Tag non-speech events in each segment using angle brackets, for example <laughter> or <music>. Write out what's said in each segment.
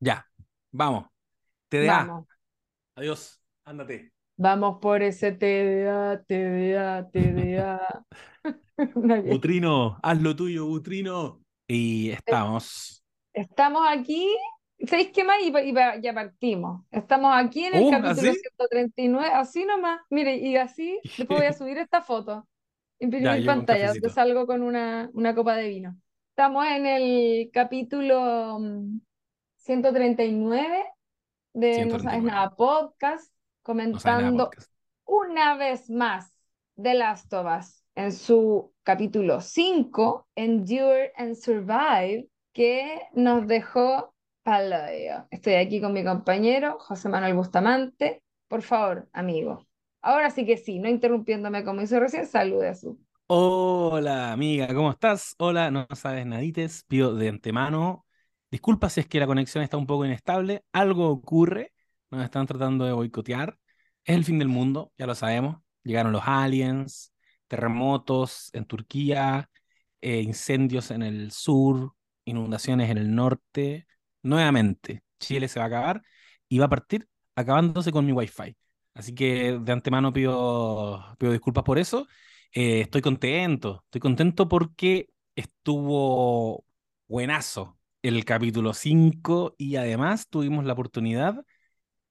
Ya, vamos. TDA. Vamos, Adiós, ándate. vamos por ese TDA, TDA, TDA. <laughs> Butrino, haz lo tuyo, Butrino. Y estamos. Estamos aquí, ¿sabéis qué más? Y, ya partimos. Estamos aquí en el Oh, capítulo ¿así? 139, así nomás. Mire, y así, después voy a <laughs> subir esta foto, imprimir Ya, pantalla, donde cafecito. salgo con una, una copa de vino. Estamos en el capítulo mm, 139 de No Sabes 139. Nada Podcast, No sabe nada comentando podcast. una vez más The Last of Us en su capítulo 5, Endure and Survive, que nos dejó paloyo. Estoy aquí con mi compañero José Manuel Bustamante. Por favor, amigo. Ahora sí que sí, no interrumpiéndome como hizo recién, salude a su. Hola, amiga, ¿cómo estás? Hola, no sabes nadites. Pido de antemano disculpas si es que la conexión está un poco inestable. Algo ocurre. Nos están tratando de boicotear. Es el fin del mundo, ya lo sabemos. Llegaron los aliens, terremotos en Turquía, eh, incendios en el sur, inundaciones en el norte. Nuevamente, Chile se va a acabar y va a partir acabándose con mi wifi. Así que de antemano pido, pido disculpas por eso. Eh, estoy contento, estoy contento porque estuvo buenazo el capítulo 5 y además tuvimos la oportunidad,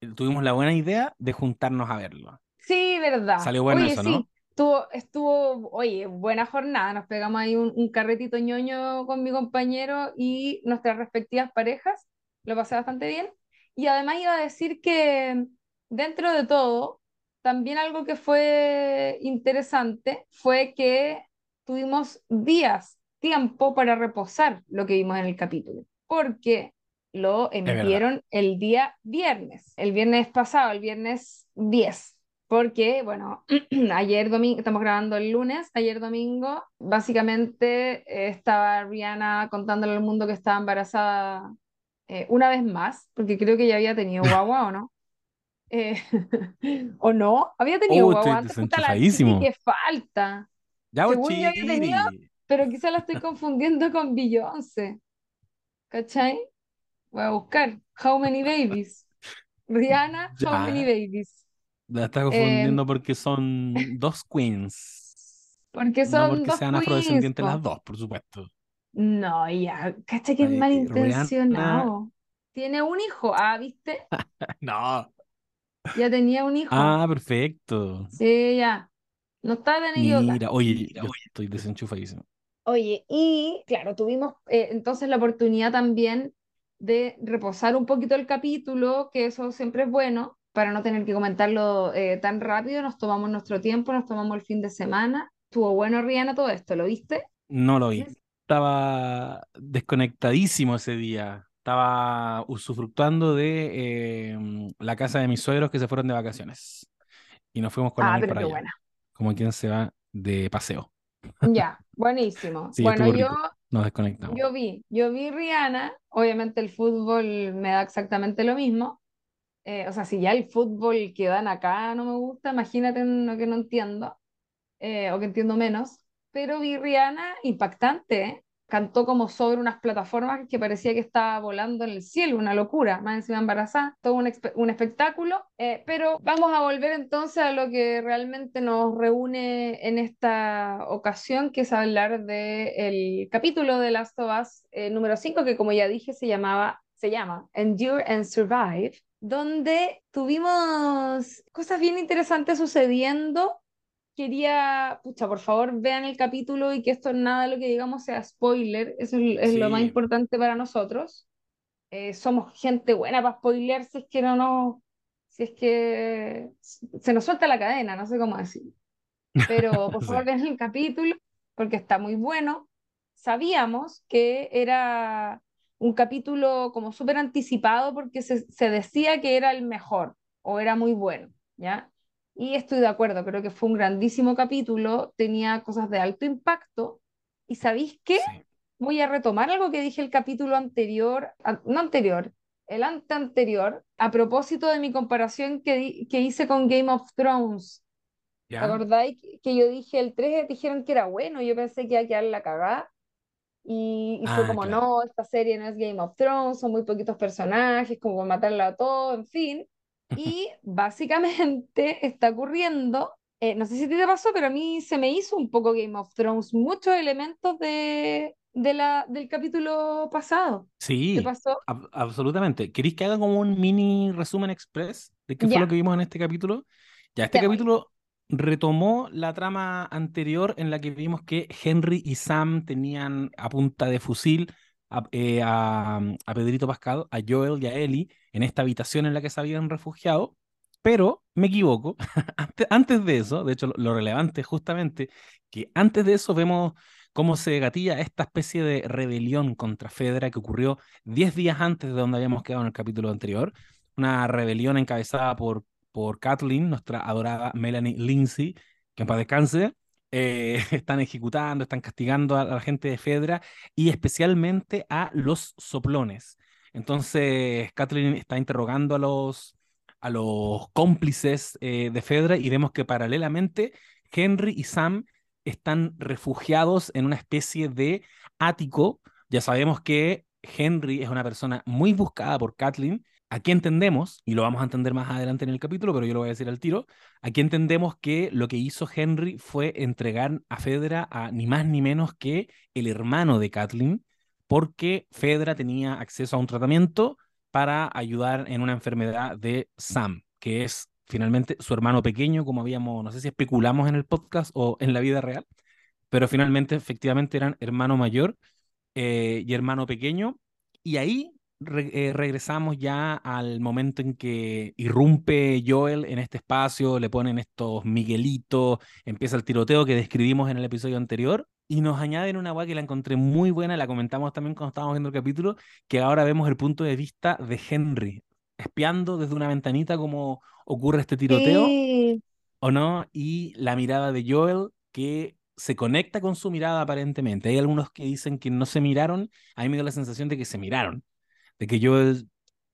eh, tuvimos la buena idea de juntarnos a verlo. Sí, verdad. Salió bueno Oye, eso, sí, ¿no? estuvo, estuvo, oye, buena jornada. Nos pegamos ahí un, un carretito ñoño con mi compañero y nuestras respectivas parejas. Lo pasé bastante bien. Y además iba a decir que dentro de todo, también algo que fue interesante fue que tuvimos días, tiempo para reposar lo que vimos en el capítulo. Porque lo emitieron el día viernes, el viernes pasado, el viernes 10. Porque, bueno, <clears throat> ayer domingo, estamos grabando el lunes, ayer domingo, básicamente eh, estaba Rihanna contándole al mundo que estaba embarazada eh, una vez más, porque creo que ya había tenido <laughs> guagua, ¿o no? Eh, <laughs> ¿o no? Había tenido Oh, guagua antes, puta la que falta. Ya, Según yo había tenido. Pero quizá la estoy confundiendo con Beyoncé, ¿cachai? Voy a buscar How Many Babies. Rihanna, <laughs> How Many Ya, Babies. la estás Eh, confundiendo porque son dos queens. porque No son porque dos sean queens, afrodescendientes las dos, por supuesto. No, ya, cacha que es Eh, Rihanna. malintencionado. Tiene un hijo, ah, ¿viste? <laughs> No. Ya tenía un hijo. Ah, perfecto. Sí, ya. No está tan equivocada. Mira, oye, yo estoy desenchufadísimo. Oye, y claro, tuvimos eh, entonces la oportunidad también de reposar un poquito el capítulo, que eso siempre es bueno, para no tener que comentarlo eh, tan rápido. Nos tomamos nuestro tiempo, nos tomamos el fin de semana. Estuvo bueno, Rihanna, todo esto, ¿lo viste? No lo vi. Estaba desconectadísimo ese día. Estaba usufructuando de eh, la casa de mis suegros que se fueron de vacaciones. Y nos fuimos con la Ah, Nel pero para allá. buena. Como quien se va de paseo. Ya, buenísimo. Sí, Bueno, yo. Nos desconectamos. yo vi, yo vi Rihanna, obviamente el fútbol me da exactamente lo mismo. Eh, o sea, si ya el fútbol que dan acá no me gusta, imagínate lo que no entiendo, eh, o que entiendo menos. Pero vi Rihanna impactante, ¿eh? Cantó como sobre unas plataformas que parecía que estaba volando en el cielo, una locura, más encima embarazada, todo un, un espectáculo. Eh, pero vamos a volver entonces a lo que realmente nos reúne en esta ocasión, que es hablar del capítulo de Last of Us eh, número 5, que como ya dije se llamaba, se llama Endure and Survive, donde tuvimos cosas bien interesantes sucediendo quería, pucha, por favor, vean el capítulo y que esto nada de lo que digamos sea spoiler, eso es, es lo más Sí. importante para nosotros. Eh, somos gente buena para spoilear si es que no nos, si es que se nos suelta la cadena, no sé cómo decir. Pero <laughs> por favor Sí. vean el capítulo porque está muy bueno. Sabíamos que era un capítulo como súper anticipado porque se, se decía que era el mejor o era muy bueno, ¿ya? Y estoy de acuerdo, creo que fue un grandísimo capítulo, tenía cosas de alto impacto. ¿Y sabéis qué? Sí. Voy a retomar algo que dije el capítulo anterior, no anterior, el ante anterior, a propósito de mi comparación que, que hice con Game of Thrones. ¿Te ¿Ya? acordáis que- yo dije el 3 dijeron que era bueno? Yo pensé que iba a quedar la cagada. Y, y fue Ah, como, claro. no, esta serie no es Game of Thrones, son muy poquitos personajes, como por matarlo a todo, en fin. Y básicamente <laughs> está ocurriendo, eh, no sé si te pasó, pero a mí se me hizo un poco Game of Thrones, muchos elementos de, de la, del capítulo pasado. ¿Te Sí, pasó? ab- absolutamente. ¿Queréis que haga como un mini resumen express de qué fue lo que vimos en este capítulo? Ya, este capítulo retomó la trama anterior en la que vimos que Henry y Sam tenían a punta de fusil a, eh, a- a Pedrito Pascal, a Joel y a Ellie en esta habitación en la que se habían refugiado, pero me equivoco. <laughs> Antes, antes de eso, de hecho, lo, relevante justamente que antes de eso vemos cómo se gatilla esta especie de rebelión contra Fedra que ocurrió 10 días antes de donde habíamos quedado en el capítulo anterior. Una rebelión encabezada por, por Kathleen, nuestra adorada Melanie Lindsay, que en paz descanse. Eh, <laughs> están ejecutando, están castigando a la gente de Fedra y especialmente a los soplones. Entonces, Kathleen está interrogando a los, a los cómplices eh, de Fedra y vemos que paralelamente Henry y Sam están refugiados en una especie de ático. Ya sabemos que Henry es una persona muy buscada por Kathleen. Aquí entendemos, y lo vamos a entender más adelante en el capítulo, pero yo lo voy a decir al tiro, aquí entendemos que lo que hizo Henry fue entregar a Fedra a ni más ni menos que el hermano de Kathleen, porque Fedra tenía acceso a un tratamiento para ayudar en una enfermedad de Sam, que es finalmente su hermano pequeño, como habíamos, no sé si especulamos en el podcast o en la vida real, pero finalmente efectivamente eran hermano mayor eh, y hermano pequeño. Y ahí re- eh, regresamos ya al momento en que irrumpe Joel en este espacio, le ponen estos Miguelitos, empieza el tiroteo que describimos en el episodio anterior. Y nos añaden una guay que la encontré muy buena, la comentamos también cuando estábamos viendo el capítulo, que ahora vemos el punto de vista de Henry, espiando desde una ventanita cómo ocurre este tiroteo Sí, ¿o no? Y la mirada de Joel que se conecta con su mirada aparentemente. Hay algunos que dicen que no se miraron, a mí me dio la sensación de que se miraron, de que Joel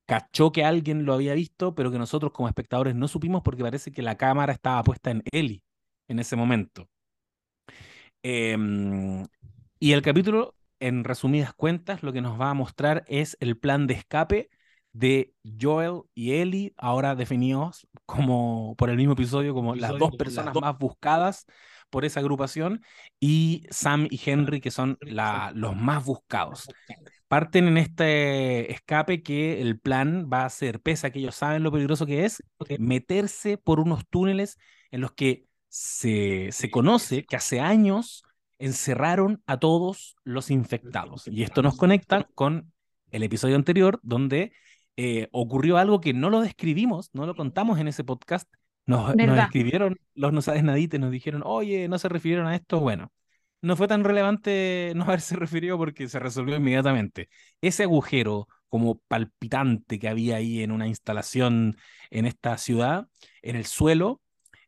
cachó que alguien lo había visto, pero que nosotros como espectadores no supimos porque parece que la cámara estaba puesta en Ellie en ese momento. Em, y el capítulo, en resumidas cuentas, lo que nos va a mostrar es el plan de escape de Joel y Ellie, ahora definidos como por el mismo episodio como las dos personas más buscadas por esa agrupación, y Sam y Henry, que son la, los más buscados. Parten en este escape que el plan va a ser, pese a que ellos saben lo peligroso que es, meterse por unos túneles en los que se, se conoce que hace años encerraron a todos los infectados. Y esto nos conecta con el episodio anterior, donde eh, ocurrió algo que no lo describimos, no lo contamos en ese podcast. Nos, nos escribieron los no sabes nadites, nos dijeron, oye, no se refirieron a esto. Bueno, no fue tan relevante <laughs> no haberse referido porque se resolvió inmediatamente. Ese agujero como palpitante que había ahí en una instalación en esta ciudad, en el suelo,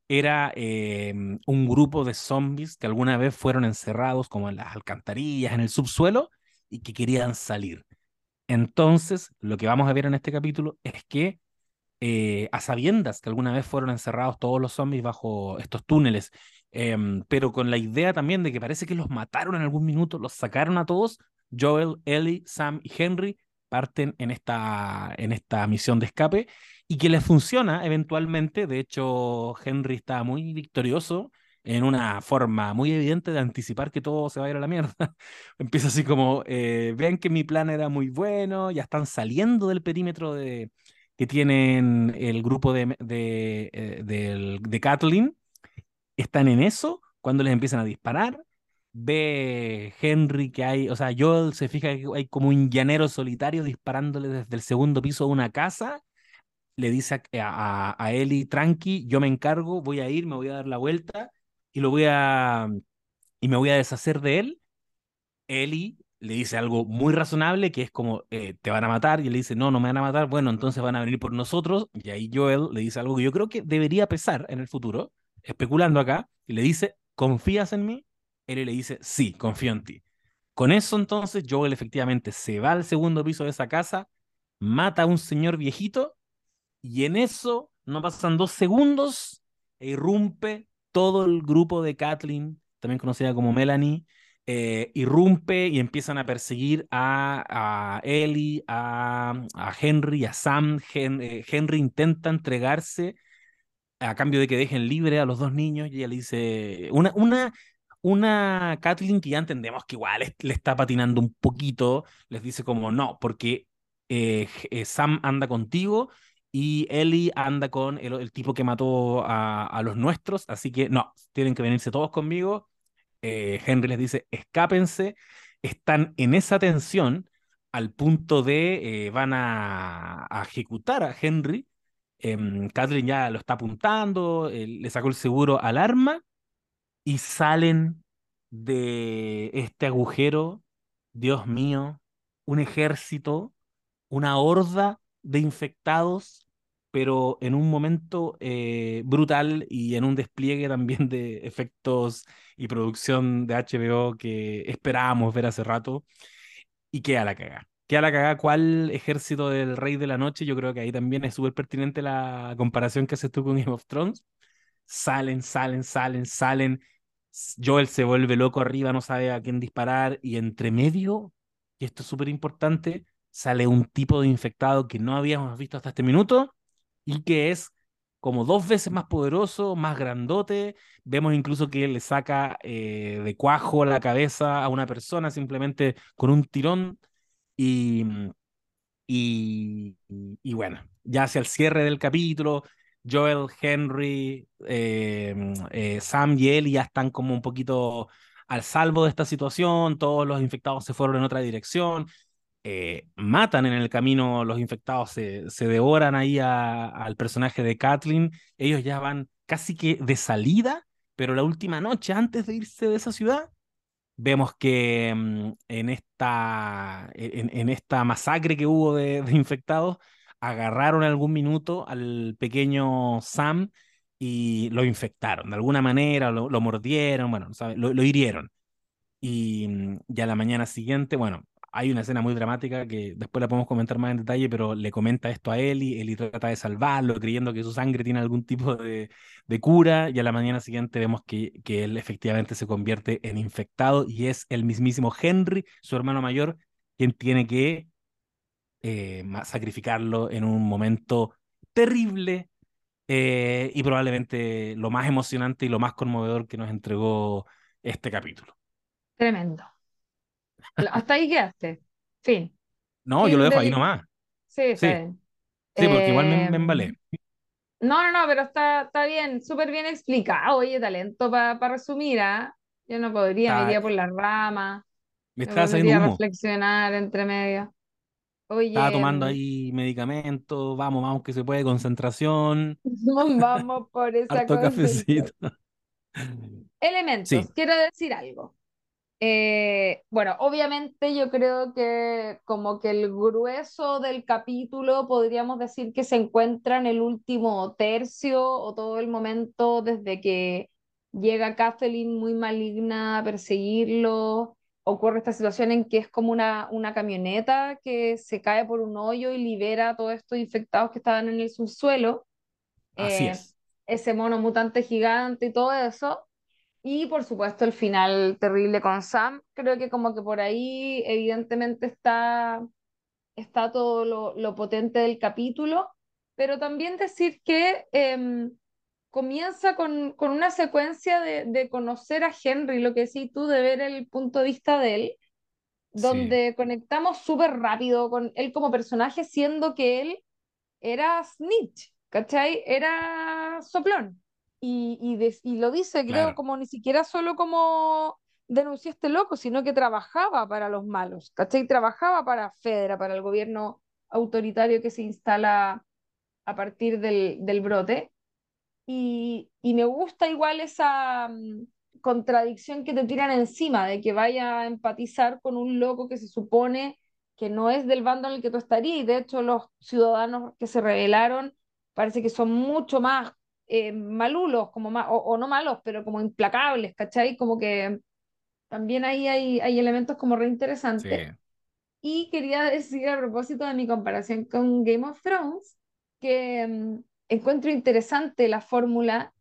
era eh, un grupo de zombies que alguna vez fueron encerrados como en las alcantarillas, en el subsuelo, y que querían salir. Entonces, lo que vamos a ver en este capítulo es que eh, a sabiendas que alguna vez fueron encerrados todos los zombies bajo estos túneles, eh, pero con la idea también de que parece que los mataron en algún minuto, los sacaron a todos, Joel, Ellie, Sam y Henry parten en esta, en esta misión de escape y que les funciona eventualmente. De hecho, Henry está muy victorioso en una forma muy evidente de anticipar que todo se va a ir a la mierda. <laughs> Empieza así como, eh, ven que mi plan era muy bueno, ya están saliendo del perímetro de, que tienen el grupo de, de, eh, del- de Kathleen, están en eso cuando les empiezan a disparar. Ve Henry que hay, o sea, Joel se fija que hay como un llanero solitario disparándole desde el segundo piso de una casa. Le dice a, a, a Ellie, tranqui, yo me encargo, voy a ir, me voy a dar la vuelta y lo voy a y me voy a deshacer de él. Ellie le dice algo muy razonable, que es como, eh, te van a matar, y él le dice, no, no me van a matar, bueno, entonces van a venir por nosotros, y ahí Joel le dice algo que yo creo que debería pesar en el futuro, especulando acá, y le dice, ¿confías en mí? Ellie le dice, sí, confío en ti. Con eso entonces Joel efectivamente se va al segundo piso de esa casa, mata a un señor viejito, y en eso no pasan dos segundos e irrumpe todo el grupo de Kathleen, también conocida como Melanie, eh, irrumpe y empiezan a perseguir a, a Ellie, a, a Henry, a Sam. Eh, Henry intenta entregarse a cambio de que dejen libre a los dos niños y ella le dice una, una, una Kathleen que ya entendemos que igual le está patinando un poquito, les dice como no, porque eh, eh, Sam anda contigo y Ellie anda con el, el tipo que mató a, a, los nuestros, así que no, tienen que venirse todos conmigo. Eh, Henry les dice, escápense, están en esa tensión al punto de van a, a ejecutar a Henry eh, Kathleen ya lo está apuntando, le sacó el seguro al arma y salen de este agujero, Dios mío, un ejército, una horda de infectados, pero en un momento eh, brutal y en un despliegue también de efectos y producción de HBO que esperábamos ver hace rato y queda la cagada queda la cagada cuál ejército del Rey de la Noche. Yo creo que ahí también es súper pertinente la comparación que haces tú con Game of Thrones. Salen, salen, salen, salen. Joel se vuelve loco arriba, no sabe a quién disparar. Y entre medio, y esto es súper importante, sale un tipo de infectado que no habíamos visto hasta este minuto y que es como dos veces más poderoso, más grandote. Vemos incluso que le saca eh, de cuajo la cabeza a una persona simplemente con un tirón y, y, y, bueno, ya hacia el cierre del capítulo, Joel, Henry, eh, eh, Sam y Ellie ya están como un poquito al salvo de esta situación, todos los infectados se fueron en otra dirección, eh, matan en el camino, los infectados se, se devoran ahí a, al personaje de Kathleen, ellos ya van casi que de salida, pero la última noche antes de irse de esa ciudad, vemos que mm, en, esta, en, en, esta masacre que hubo de, de, infectados, agarraron algún minuto al pequeño Sam y lo infectaron de alguna manera, lo, mordieron, bueno, lo, lo, hirieron. Y mm, ya la mañana siguiente, bueno, hay una escena muy dramática que después la podemos comentar más en detalle, pero le comenta esto a Eli, Eli trata de salvarlo, creyendo que su sangre tiene algún tipo de, cura, y a la mañana siguiente vemos que, que, él efectivamente se convierte en infectado y es el mismísimo Henry, su hermano mayor, quien tiene que eh, sacrificarlo en un momento terrible eh, y probablemente lo más emocionante y lo más conmovedor que nos entregó este capítulo. Tremendo. Hasta ahí quedaste. Fin. No, yo lo dejo ahí nomás. Sí, sí. Sí, porque igual me, me, embalé. No, no, no, pero está, está bien, súper bien explicado. Oye, talento para pa resumir, ¿ah? Yo no podría, me iría por las ramas. Me estaba saliendo humo. reflexionar entre medio. Oye. Estaba tomando ahí medicamentos, vamos, vamos, que se puede, concentración. <laughs> vamos por <laughs> esa Harto cafecito. Elementos, sí. quiero decir algo. Eh, bueno, obviamente yo creo que como que el grueso del capítulo podríamos decir que se encuentra en el último tercio o todo el momento desde que llega Kathleen muy maligna a perseguirlo. Ocurre esta situación en que es como una, una camioneta que se cae por un hoyo y libera a todos estos infectados que estaban en el subsuelo. Así Eh, es. ese mono mutante gigante y todo eso. Y por supuesto el final terrible con Sam, creo que como que por ahí evidentemente está, está todo lo, lo potente del capítulo, pero también decir que eh, comienza con, con, una secuencia de, de, conocer a Henry, lo que sí tú, de ver el punto de vista de él, donde sí. conectamos súper rápido con él como personaje, siendo que él era snitch, ¿cachai? Era soplón. Y, y, de, y, lo dice, creo, Claro. como ni siquiera solo como denunció este loco, sino que trabajaba para los malos, ¿cachai? Trabajaba para Fedra, para el gobierno autoritario que se instala a partir del, del brote. Y, y, me gusta igual esa um, contradicción que te tiran encima, de que vaya a empatizar con un loco que se supone que no es del bando en el que tú estarías, y de hecho los ciudadanos que se rebelaron parece que son mucho más eh, malulos, como más, o, o, no malos, pero como implacables, ¿cachai? Como que también ahí hay, hay elementos como re interesantes. Sí. Y quería decir a propósito de mi comparación con Game of Thrones, que um, encuentro interesante la fórmula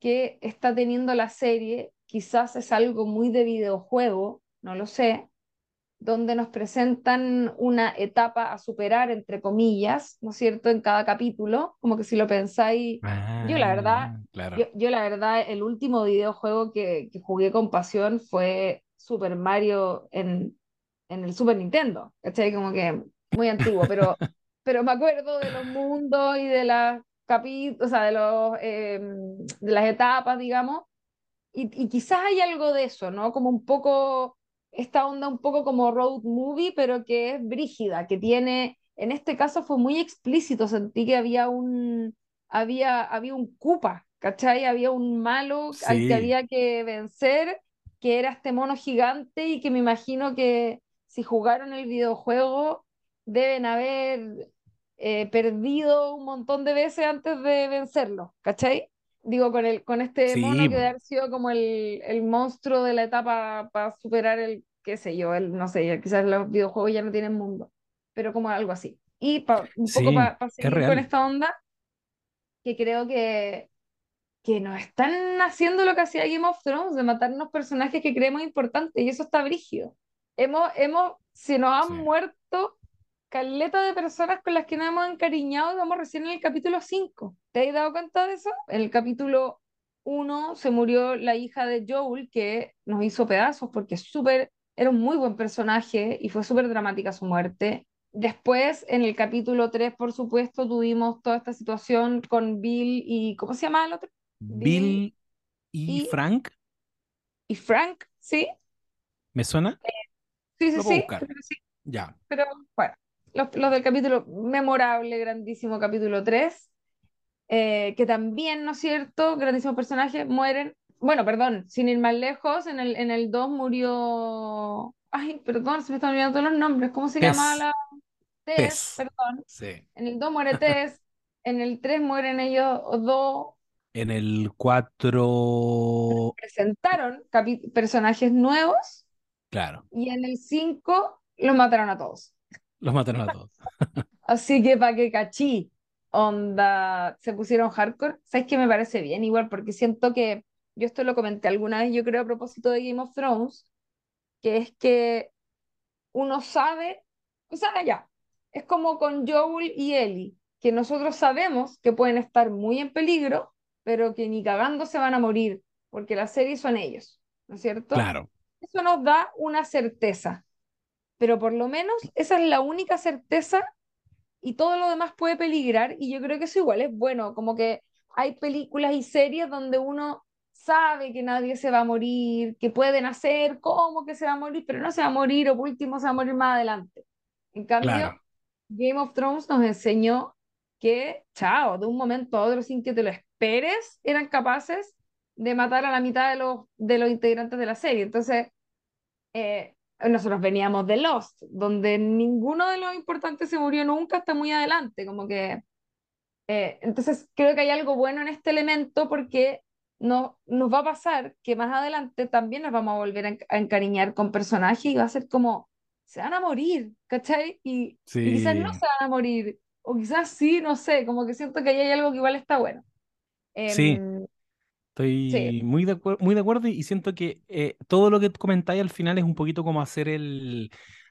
que está teniendo la serie, quizás es algo muy de videojuego, no lo sé, donde nos presentan una etapa a superar, entre comillas, ¿no es cierto?, en cada capítulo, como que si lo pensáis, yo la verdad, Ah, claro. yo, yo la verdad, el último videojuego que, que jugué con pasión fue Super Mario en, en el Super Nintendo, ¿cachai? Como que muy antiguo, pero, <laughs> pero me acuerdo de los mundos y de las capítulos, o sea, de, los, eh, de las etapas, digamos, y, y quizás hay algo de eso, ¿no? Como un poco, esta onda un poco como road movie, pero que es brígida, que tiene, en este caso fue muy explícito, sentí que había un, había, había un Koopa, ¿cachai? Había un malo al que había que vencer, que era este mono gigante y que me imagino que si jugaron el videojuego deben haber eh, perdido un montón de veces antes de vencerlo, ¿cachai? Digo, con, el, con este mono sí, que debe haber sido como el, el monstruo de la etapa para superar el, qué sé yo, el, no sé, quizás los videojuegos ya no tienen mundo, pero como algo así. Y pa- un poco sí, para es seguir con real. esta onda, que creo que, que nos están haciendo lo que hacía Game of Thrones, de matarnos personajes que creemos importantes, y eso está brígido. Hemos, hemos, se nos han Sí. muerto caleta de personas con las que nos hemos encariñado, vamos recién en el capítulo cinco ¿Te has dado cuenta de eso? En el capítulo uno se murió la hija de Joel, que nos hizo pedazos porque súper, era un muy buen personaje y fue súper dramática su muerte. Después, en el capítulo 3 por supuesto, tuvimos toda esta situación con Bill y, ¿cómo se llama el otro? Bill Bill y y, Frank, y Frank, ¿sí? ¿me suena? Sí, sí, sí, sí. Ya. Pero bueno, los, los del capítulo memorable, grandísimo capítulo 3 eh, que también, ¿no es cierto? Grandísimos personajes mueren. Bueno, perdón, sin ir más lejos, en el, en el 2 murió. Ay, perdón, se me están olvidando todos los nombres. ¿Cómo se llamaba Tess, la Tess? Tess. Perdón. Sí. En el 2 muere Tess. <laughs> En el 3 mueren ellos dos. En el 4, Presentaron personajes nuevos. claro, Y en el 5 los mataron a todos. Los mataron a todos. <laughs> Así que para que cachí, onda, se pusieron hardcore, ¿sabes qué me parece bien? Igual, porque siento que, yo esto lo comenté alguna vez, yo creo a propósito de Game of Thrones, que es que uno sabe, o sea, ya, es como con Joel y Ellie, que nosotros sabemos que pueden estar muy en peligro, pero que ni cagando se van a morir, porque la serie son ellos, ¿no es cierto? Claro, Eso nos da una certeza, pero por lo menos esa es la única certeza y todo lo demás puede peligrar y yo creo que eso igual es bueno, como que hay películas y series donde uno sabe que nadie se va a morir, que pueden hacer como que se va a morir, pero no se va a morir o por último se va a morir más adelante. En cambio, claro, Game of Thrones nos enseñó que, chao, de un momento a otro sin que te lo esperes, eran capaces de matar a la mitad de los, de los integrantes de la serie. Entonces, eh, nosotros veníamos de Lost, donde ninguno de los importantes se murió nunca hasta muy adelante, como que, eh, entonces creo que hay algo bueno en este elemento porque no, nos va a pasar que más adelante también nos vamos a volver a, a encariñar con personajes y va a ser como, se van a morir, ¿cachai? Y, y quizás no sí, se van a morir, o quizás sí, no sé, como que siento que ahí hay algo que igual está bueno. sí. Em, sí, Estoy muy de muy de acuerdo y y siento que eh, todo lo que comentáis al final es un poquito como hacer el,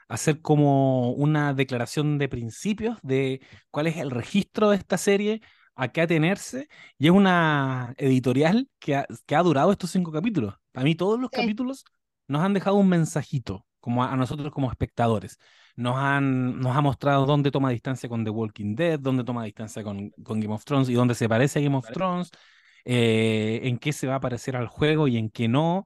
hacer como una declaración de principios de cuál es el registro de esta serie, a qué atenerse, y es una editorial que ha, que ha durado estos cinco capítulos. Para mí todos los sí, capítulos nos han dejado un mensajito, como a, a nosotros como espectadores. Nos han, nos ha mostrado dónde toma distancia con The Walking Dead, dónde toma distancia con, con Game of Thrones y dónde se parece a Game of Thrones eh, en qué se va a parecer al juego y en qué no.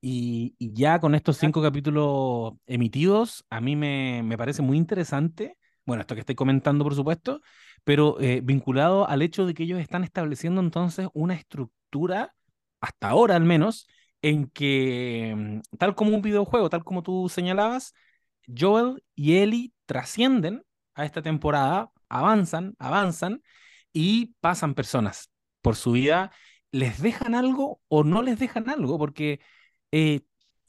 Y, y ya con estos cinco capítulos emitidos, a mí me, me parece muy interesante, bueno, esto que estoy comentando, por supuesto, pero eh, vinculado al hecho de que ellos están estableciendo entonces una estructura, hasta ahora al menos, en que, mm, tal como un videojuego, tal como tú señalabas, Joel y Ellie trascienden a esta temporada, avanzan, avanzan y pasan personas por su vida, les dejan algo o no les dejan algo, porque eh,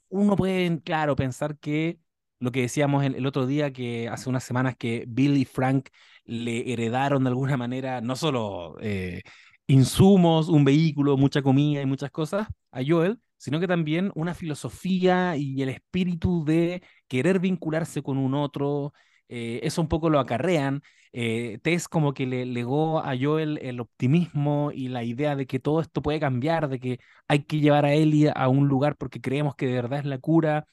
uno puede, claro, pensar que lo que decíamos el, otro día, que hace unas semanas que Bill y Frank le heredaron de alguna manera no solo eh, insumos, un vehículo, mucha comida y muchas cosas a Joel, sino que también una filosofía y el espíritu de querer vincularse con un otro. Eh, eso un poco lo acarrean. Eh, Tess como que le legó a Joel el optimismo y la idea de que todo esto puede cambiar, de que hay que llevar a Ellie a un lugar porque creemos que de verdad es la cura.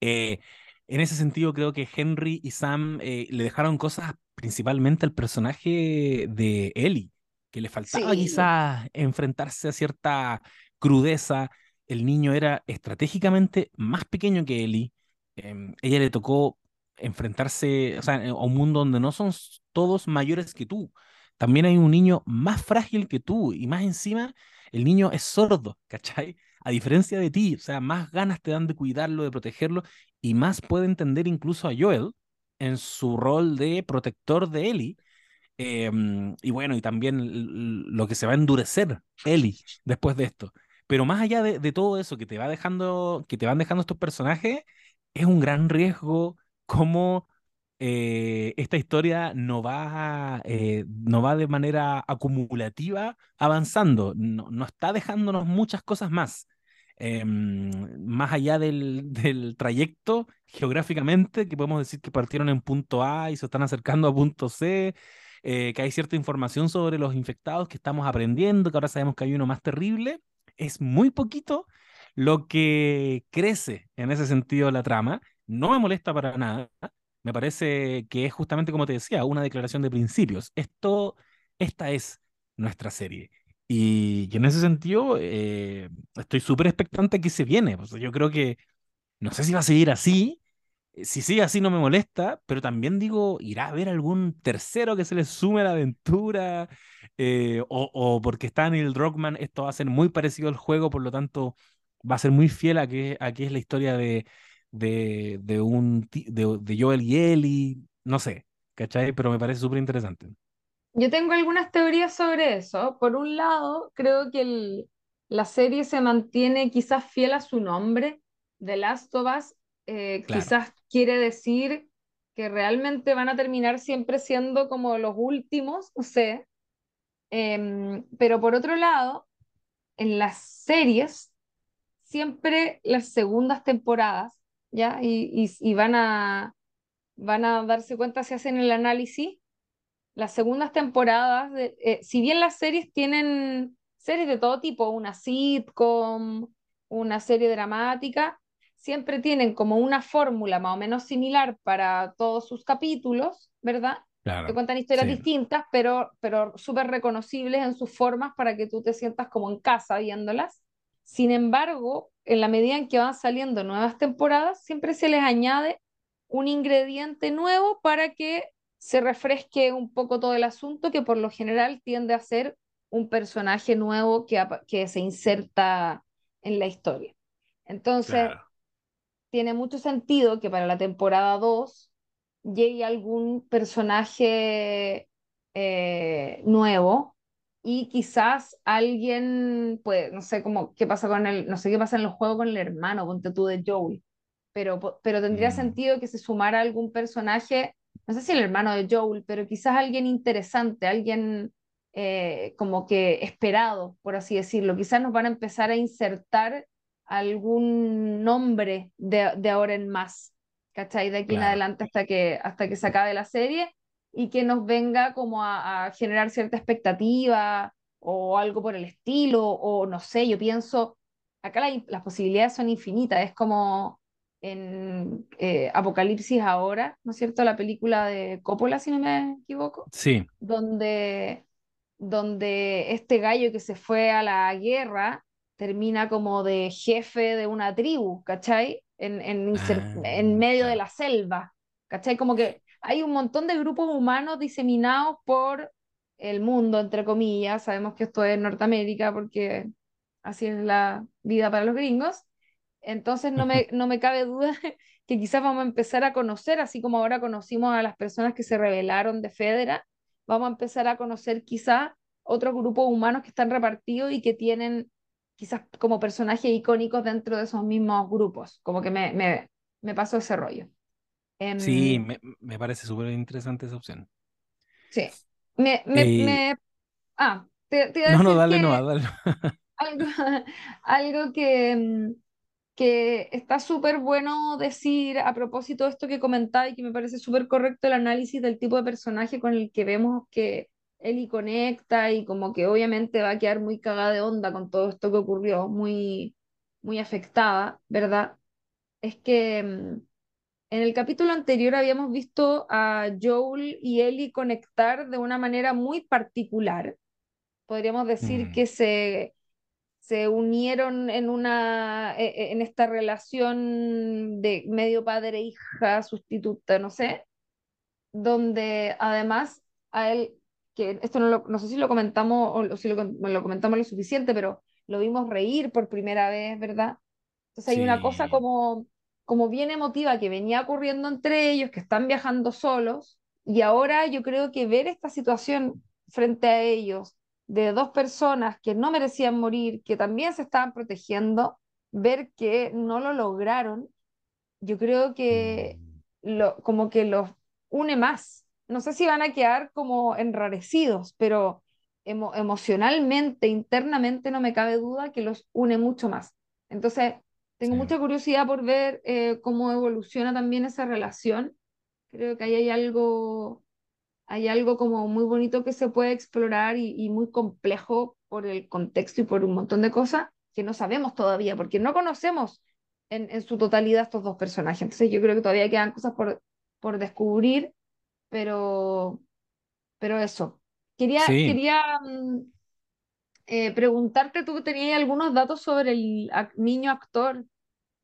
Eh, en ese sentido, creo que Henry y Sam eh, le dejaron cosas principalmente al personaje de Ellie, que le faltaba Sí, quizás enfrentarse a cierta crudeza. El niño era estratégicamente más pequeño que Ellie. Em, ella le tocó enfrentarse, o sea, a un mundo donde no son todos mayores que tú. También hay un niño más frágil que tú y más encima el niño es sordo, <laughs> ¿cachai? A diferencia de ti, o sea, más ganas te dan de cuidarlo, de protegerlo y más puede entender incluso a Joel en su rol de protector de Ellie. Em, y bueno, y también lo que se va a endurecer Ellie después de esto. Pero más allá de, de todo eso que te va dejando, que te van dejando estos personajes, es un gran riesgo cómo eh, esta historia no va, eh, no va de manera acumulativa avanzando, no, no está dejándonos muchas cosas más. Em, más allá del, <laughs> del trayecto geográficamente, que podemos decir que partieron en punto A y se están acercando a punto C, eh, que hay cierta información sobre los infectados que estamos aprendiendo, que ahora sabemos que hay uno más terrible, es muy poquito lo que crece en ese sentido la trama. No me molesta para nada. Me parece que es justamente como te decía, una declaración de principios. Esto, esta es nuestra serie. Y, en ese sentido, eh, estoy súper expectante que se viene. Yo creo que, no sé si va a seguir así. eh, Si sigue así no me molesta, pero también digo, irá a haber algún tercero que se le sume a la aventura, eh, o, porque está Neil Druckmann, esto va a ser muy parecido al juego, por lo tanto va a ser muy fiel a que, a que es la historia de, de, de, un, de, de Joel y Ellie, no sé, ¿cachai? Pero me parece súper interesante. yo tengo algunas teorías sobre eso. Por un lado, creo que el- la serie se mantiene quizás fiel a su nombre, The Last of Us. eh, Claro, quizás quiere decir que realmente van a terminar siempre siendo como los últimos, no sé. Em, pero por otro lado, en las series, siempre las segundas temporadas, ¿ya? Y, y, y van a, van a darse cuenta si hacen el análisis las segundas temporadas, de- eh, si bien las series tienen series de todo tipo, una sitcom, una serie dramática, siempre tienen como una fórmula más o menos similar para todos sus capítulos, ¿verdad? Te claro, cuentan historias sí, distintas, pero, pero súper reconocibles en sus formas para que tú te sientas como en casa viéndolas. Sin embargo, en la medida en que van saliendo nuevas temporadas, siempre se les añade un ingrediente nuevo para que se refresque un poco todo el asunto, que por lo general tiende a ser un personaje nuevo que, que se inserta en la historia. Entonces, claro, tiene mucho sentido que para la temporada 2 llegue algún personaje eh, nuevo y quizás alguien, pues, no sé cómo, qué pasa con el, no sé qué pasa en los juegos con el hermano, ponte tú de Joel, pero, pero tendría mm, sentido que se sumara algún personaje, no sé si el hermano de Joel, pero quizás alguien interesante, alguien eh, como que esperado, por así decirlo. Quizás nos van a empezar a insertar algún nombre de, de ahora en más, ¿cachai? De aquí en adelante hasta que, hasta que se acabe la serie y que nos venga como a, a generar cierta expectativa o algo por el estilo, o no sé, yo pienso, acá la- las posibilidades son infinitas, es como en eh, Apocalipsis ahora, ¿no es cierto? La película de Coppola, si no me equivoco, sí, donde, donde este gallo que se fue a la guerra termina como de jefe de una tribu, ¿cachai? En, en, ah, en medio de la selva, ¿cachai? Como que hay un montón de grupos humanos diseminados por el mundo, entre comillas. Sabemos que esto es Norteamérica porque así es la vida para los gringos. Entonces no me, no me cabe duda <laughs> que quizás vamos a empezar a conocer, así como ahora conocimos a las personas que se rebelaron de Federa, vamos a empezar a conocer quizás otros grupos humanos que están repartidos y que tienen quizás como personajes icónicos dentro de esos mismos grupos. Como que me, me, me pasó ese rollo. Sí, Em, me, me parece súper interesante esa opción. sí. Me, me, Eh, me, ah, te, te iba a No, no, decir dale que no, dale. <laughs> algo, <laughs> algo que, mm, que está súper bueno decir a propósito de esto que comentaba y que me parece súper correcto el análisis del tipo de personaje con el que vemos que Ellie conecta y como que obviamente va a quedar muy cagada de onda con todo esto que ocurrió, muy, muy afectada, ¿verdad? Es que mm, en el capítulo anterior habíamos visto a Joel y Ellie conectar de una manera muy particular. Podríamos decir Mm, que se se unieron en una e- e- en esta relación de medio padre-hija sustituta, no sé, donde además a él, que esto no, lo- no sé si lo comentamos o si lo, lo comentamos lo suficiente, pero lo vimos reír por primera vez, ¿verdad? Entonces hay una cosa sí, como, como bien emotiva que venía ocurriendo entre ellos, que están viajando solos, y ahora yo creo que ver esta situación frente a ellos, de dos personas que no merecían morir, que también se estaban protegiendo, ver que no lo lograron, yo creo que mm, lo, como que los une más. No sé si van a quedar como enrarecidos, pero emo- emocionalmente, internamente, no me cabe duda que los une mucho más. Entonces, tengo sí, mucha curiosidad por ver eh, cómo evoluciona también esa relación. Creo que ahí hay algo, hay algo como muy bonito que se puede explorar y, y muy complejo por el contexto y por un montón de cosas que no sabemos todavía, porque no conocemos en, en su totalidad estos dos personajes. Entonces yo creo que todavía quedan cosas por, por descubrir, pero, pero eso. Quería, sí. quería mm, eh, preguntarte, tú que tenías algunos datos sobre el niño actor.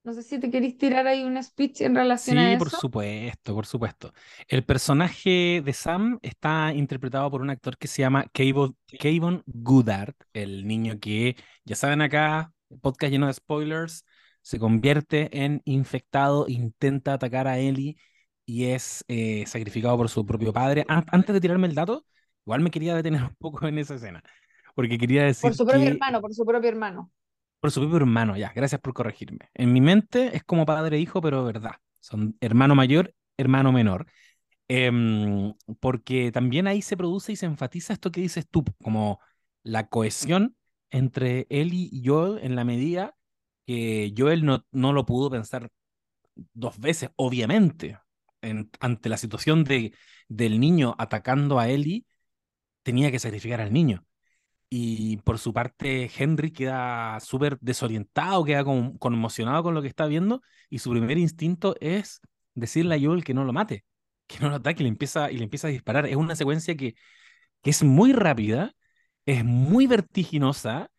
No sé si te querís tirar ahí un speech en relación a Sí, por eso. supuesto, por supuesto. El personaje de Sam está interpretado por un actor que se llama Kayvon, Goddard, el niño que, ya saben acá, podcast lleno de spoilers, se convierte en infectado, intenta atacar a Ellie y es eh, sacrificado por su propio padre. An- antes de tirarme el dato, igual me quería detener <laughs> un poco en esa escena, porque quería Por decir su propio que hermano, por su propio hermano. por su propio hermano, ya, gracias por corregirme. En mi mente es como padre e hijo, pero verdad. Son hermano mayor, hermano menor. Em, porque también ahí se produce y se enfatiza esto que dices tú, como la cohesión entre él y Joel en la medida que Joel no, no lo pudo pensar dos veces, obviamente. En- ante la situación de, del niño atacando a Ellie, tenía que sacrificar al niño. Y por su parte, Henry queda súper desorientado, queda como, conmocionado con lo que está viendo, y su primer instinto es decirle a Joel que no lo mate, <laughs> que no lo ataque, y le empieza, y le empieza a disparar. Es una secuencia que, que es muy rápida, es muy vertiginosa,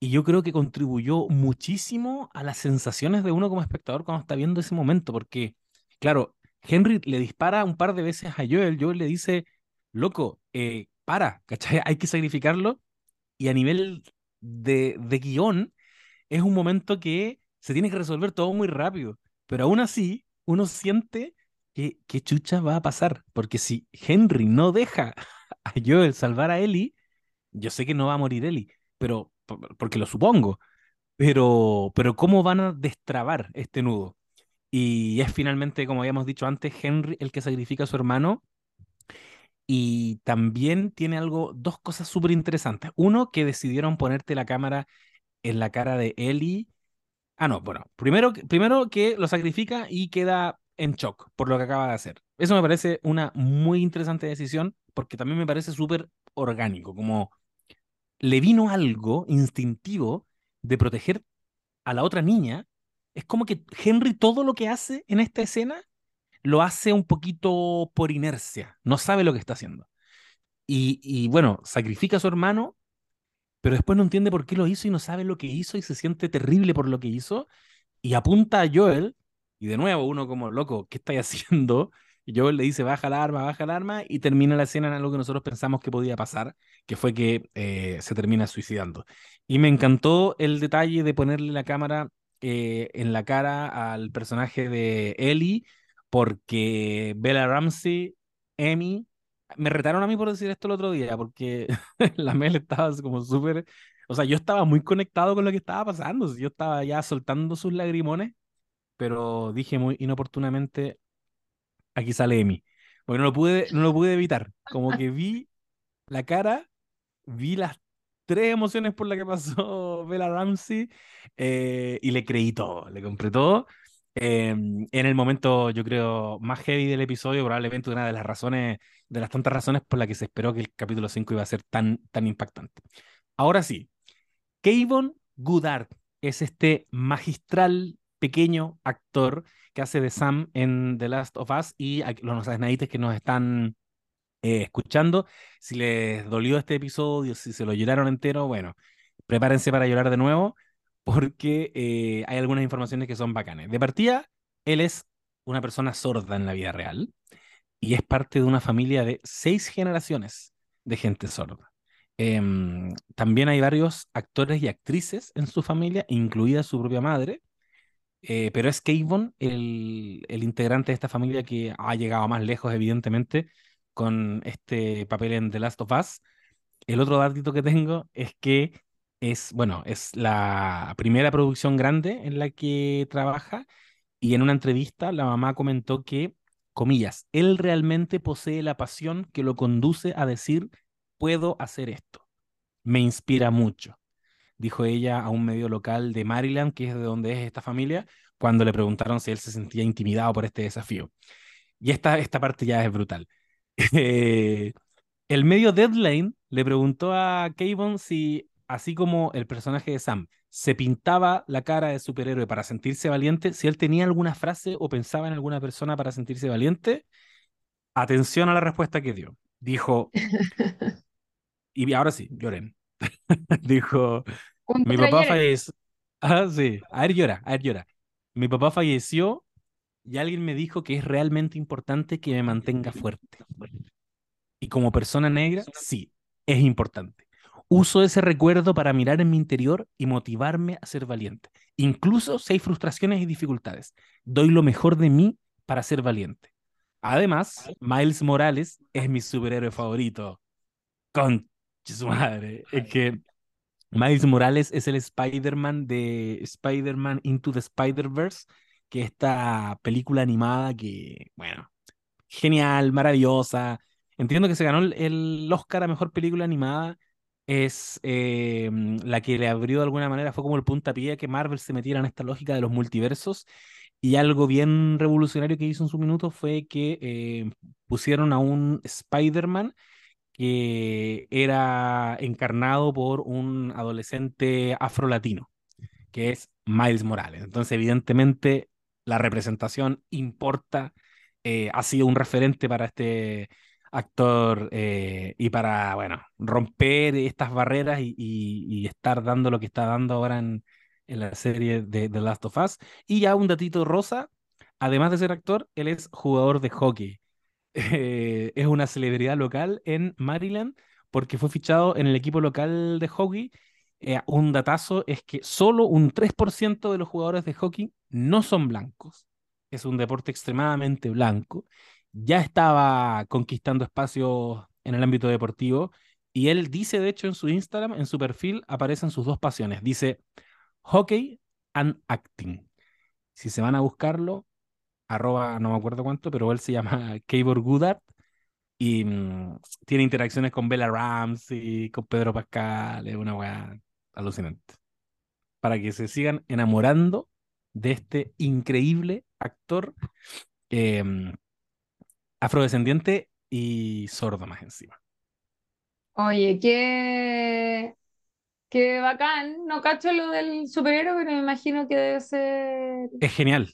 y yo creo que contribuyó muchísimo a las sensaciones de uno como espectador cuando está viendo ese momento, porque, claro, Henry le dispara un par de veces a Joel, Joel le dice, loco, eh, para, ¿cachai? <laughs> Hay que sacrificarlo y a nivel de, de guion, es un momento que se tiene que resolver todo muy rápido. Pero aún así, uno siente que, que chucha va a pasar. Porque si Henry no deja <laughs> a Joel salvar a Ellie, yo sé que no va a morir Ellie, pero por- porque lo supongo. Pero, pero ¿cómo van a destrabar este nudo? Y es finalmente, como habíamos dicho antes, Henry el que sacrifica a su hermano y también tiene algo, dos cosas súper interesantes. Uno, que decidieron ponerte la cámara en la cara de Ellie. Ah, no, bueno, primero, primero que lo sacrifica y queda en shock por lo que acaba de hacer. Eso me parece una muy interesante decisión porque también me parece súper orgánico, como le vino algo instintivo de proteger a la otra niña. Es como que Henry todo lo que hace en esta escena lo hace un poquito por inercia, no sabe lo que está haciendo. Y, y bueno, sacrifica a su hermano, pero después no entiende por qué lo hizo y no sabe lo que hizo y se siente terrible por lo que hizo y apunta a Joel. Y de nuevo, uno como loco, ¿qué estáis haciendo? Y Joel le dice, baja el arma, baja el arma, y termina la escena en algo que nosotros pensamos que podía pasar, que fue que eh, se termina suicidando. Y me encantó el detalle de ponerle la cámara eh, en la cara al personaje de Ellie, porque Bella Ramsey, Emmy, me retaron a mí por decir esto el otro día, porque <laughs> la Mel estaba como súper... O sea, yo estaba muy conectado con lo que estaba pasando, yo estaba ya soltando sus lagrimones, pero dije muy inoportunamente, aquí sale Emi, porque no lo pude, no lo pude evitar, como que vi la cara, vi las tres emociones por la que pasó <laughs> Bella Ramsey eh, y le creí todo, le compré todo. Em, en el momento, yo creo, más heavy del episodio, probablemente una de las razones, de las tantas razones por las que se esperó que el capítulo 5 iba a ser tan, tan impactante. Ahora sí, Kayvon Goodard es este magistral pequeño actor que hace de Sam en The Last of Us y los asnadites que nos están eh, escuchando, si les dolió este episodio, si se lo lloraron entero, bueno, prepárense para llorar de nuevo porque eh, hay algunas informaciones que son bacanes. De partida, él es una persona sorda en la vida real y es parte de una familia de seis generaciones de gente sorda. Em, también hay varios actores y actrices en su familia, incluida su propia madre, eh, pero es Kayvon el, integrante de esta familia que ha llegado más lejos, evidentemente, con este papel en The Last of Us. El otro datito que tengo es que es, bueno, es la primera producción grande en la que trabaja y en una entrevista la mamá comentó que, comillas, él realmente posee la pasión que lo conduce a decir, puedo hacer esto. Me inspira mucho, dijo ella a un medio local de Maryland, que es de donde es esta familia, cuando le preguntaron si él se sentía intimidado por este desafío. Y esta, esta parte ya es brutal. <laughs> Eh, el medio Deadline le preguntó a Kayvon si, así como el personaje de Sam, se pintaba la cara de superhéroe para sentirse valiente, si él tenía alguna frase o pensaba en alguna persona para sentirse valiente. Atención a la respuesta que dio. Dijo, <laughs> y ahora sí, lloren. <laughs> Dijo, mi papá falleció. Ah, sí, a ver llora, a ver llora. Mi papá falleció y alguien me dijo que es realmente importante que me mantenga fuerte. Y como persona negra, sí, es importante. Uso ese recuerdo para mirar en mi interior y motivarme a ser valiente. Incluso si hay frustraciones y dificultades, doy lo mejor de mí para ser valiente. Además, Miles Morales es mi superhéroe favorito. Con su madre. Es que Miles Morales es el Spider-Man de Spider-Man Into the Spider-Verse que esta película animada que, bueno, genial, maravillosa. Entiendo que se ganó el, Oscar a Mejor Película Animada. Es eh, la que le abrió de alguna manera, fue como el puntapié que Marvel se metiera en esta lógica de los multiversos. Y algo bien revolucionario que hizo en su minuto fue que eh, pusieron a un Spider-Man que era encarnado por un adolescente afro-latino, que es Miles Morales. Entonces, evidentemente, la representación importa, eh, ha sido un referente para este actor eh, y para, bueno, romper estas barreras y, estar dando lo que está dando ahora en, la serie de The Last of Us. Y ya un datito rosa, además de ser actor, él es jugador de hockey. <laughs> Eh, es una celebridad local en Maryland porque fue fichado en el equipo local de hockey eh, un datazo es que solo un 3% de los jugadores de hockey no son blancos. Es un deporte extremadamente blanco. Ya estaba conquistando espacios en el ámbito deportivo y él dice, de hecho, en su Instagram, en su perfil, aparecen sus dos pasiones. Dice hockey and acting. Si se van a buscarlo, arroba no me acuerdo cuánto, pero él se llama <laughs> Keibor Goodart y mm, tiene interacciones con Bella Ramsey, con Pedro Pascal, es una weá alucinante. Para que se sigan enamorando de este increíble actor em, afrodescendiente y sordo más encima. Oye, qué, qué bacán. No cacho lo del superhéroe, pero me imagino que debe ser. Es genial.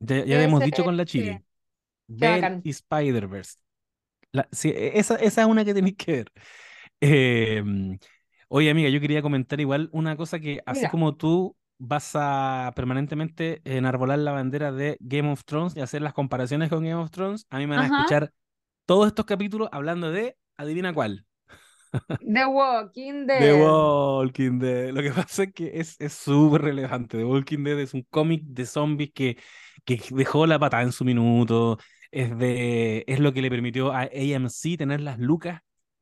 Ya, ya hemos dicho con la Chile. Ver y Spider-Verse. Sí, e, esa, esa, es una que tenéis que ver. Eh, Oye, amiga, yo quería comentar igual una cosa que, así como tú vas a permanentemente enarbolar la bandera de Game of Thrones y hacer las comparaciones con Game of Thrones, a mí me van a escuchar todos estos capítulos hablando de, adivina cuál. The Walking <laughs> Dead. The Walking Dead. Lo que pasa es que es súper relevante. The Walking Dead es un cómic de zombies que, que dejó la patada en su minuto. Es, de, es lo que le permitió a AMC tener las lucas